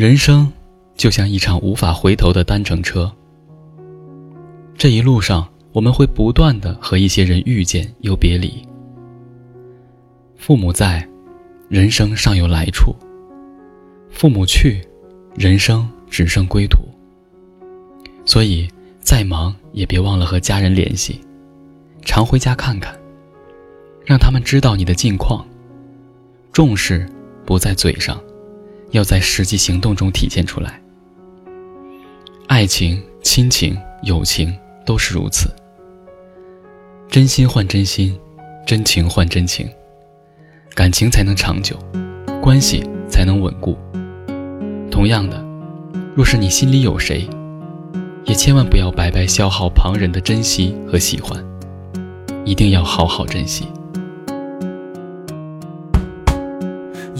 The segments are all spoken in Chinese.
人生就像一场无法回头的单程车。这一路上，我们会不断的和一些人遇见又别离。父母在，人生尚有来处；父母去，人生只剩归途。所以，再忙也别忘了和家人联系，常回家看看，让他们知道你的近况。重视不在嘴上。要在实际行动中体现出来。爱情、亲情、友情都是如此。真心换真心，真情换真情，感情才能长久，关系才能稳固。同样的，若是你心里有谁，也千万不要白白消耗旁人的珍惜和喜欢，一定要好好珍惜。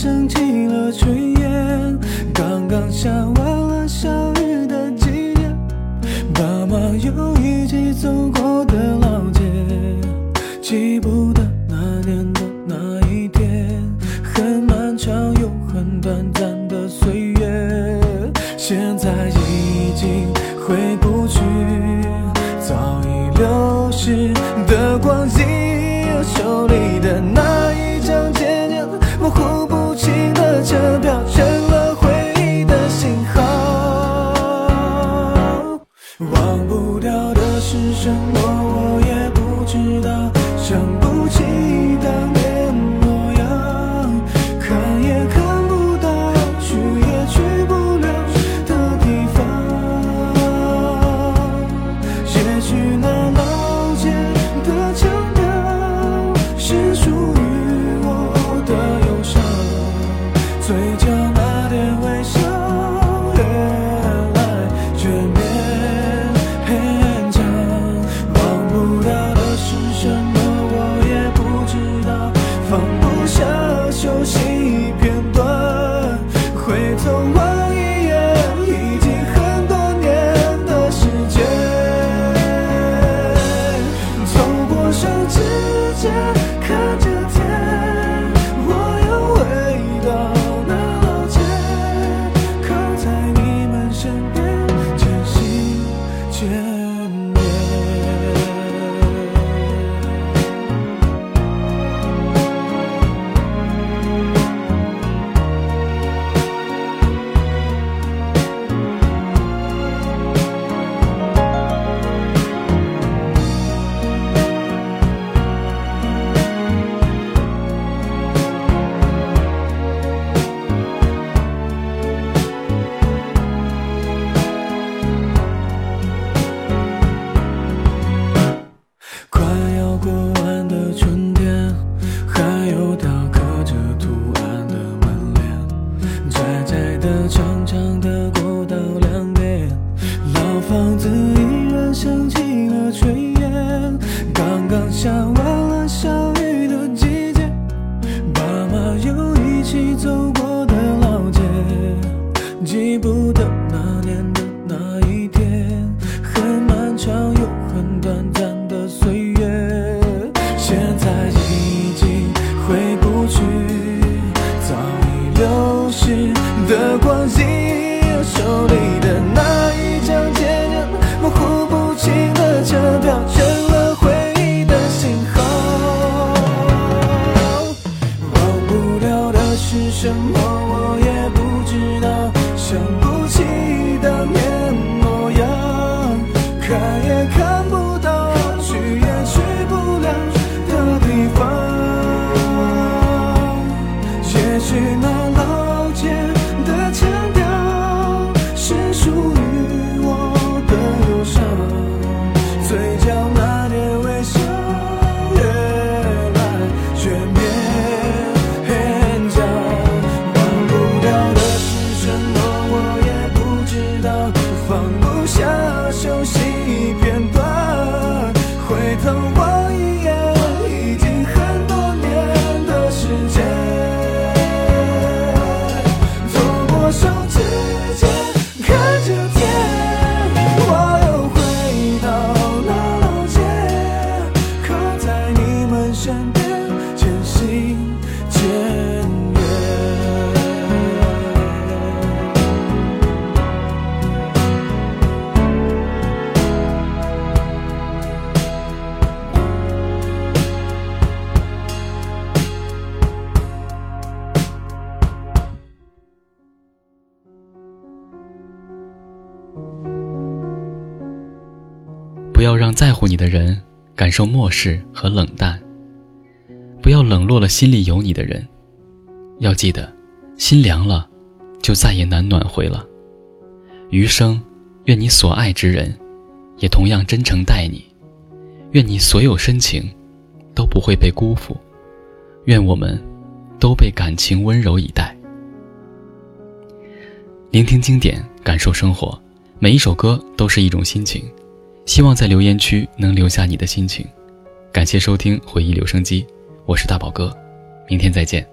升起了炊烟，刚刚下完了小雨的季节，爸妈又一起走过的老街，记不得那年的那一天，很漫长又很短暂的岁月，现在已经回不去，早已流逝的光阴，手里的那忘不掉的是什么，我也不知道，想不起当年走到两边老房子什么？我也不知道，想不起当年模样，看也看不到，去也去不了的地方。也许那老街的腔调，是属于我的忧伤，嘴角。下休息一片。不要让在乎你的人感受漠视和冷淡。不要冷落了心里有你的人。要记得，心凉了，就再也难暖回了。余生，愿你所爱之人，也同样真诚待你。愿你所有深情，都不会被辜负。愿我们，都被感情温柔以待。聆听经典，感受生活，每一首歌都是一种心情。希望在留言区能留下你的心情。感谢收听回忆留声机，我是大宝哥，明天再见。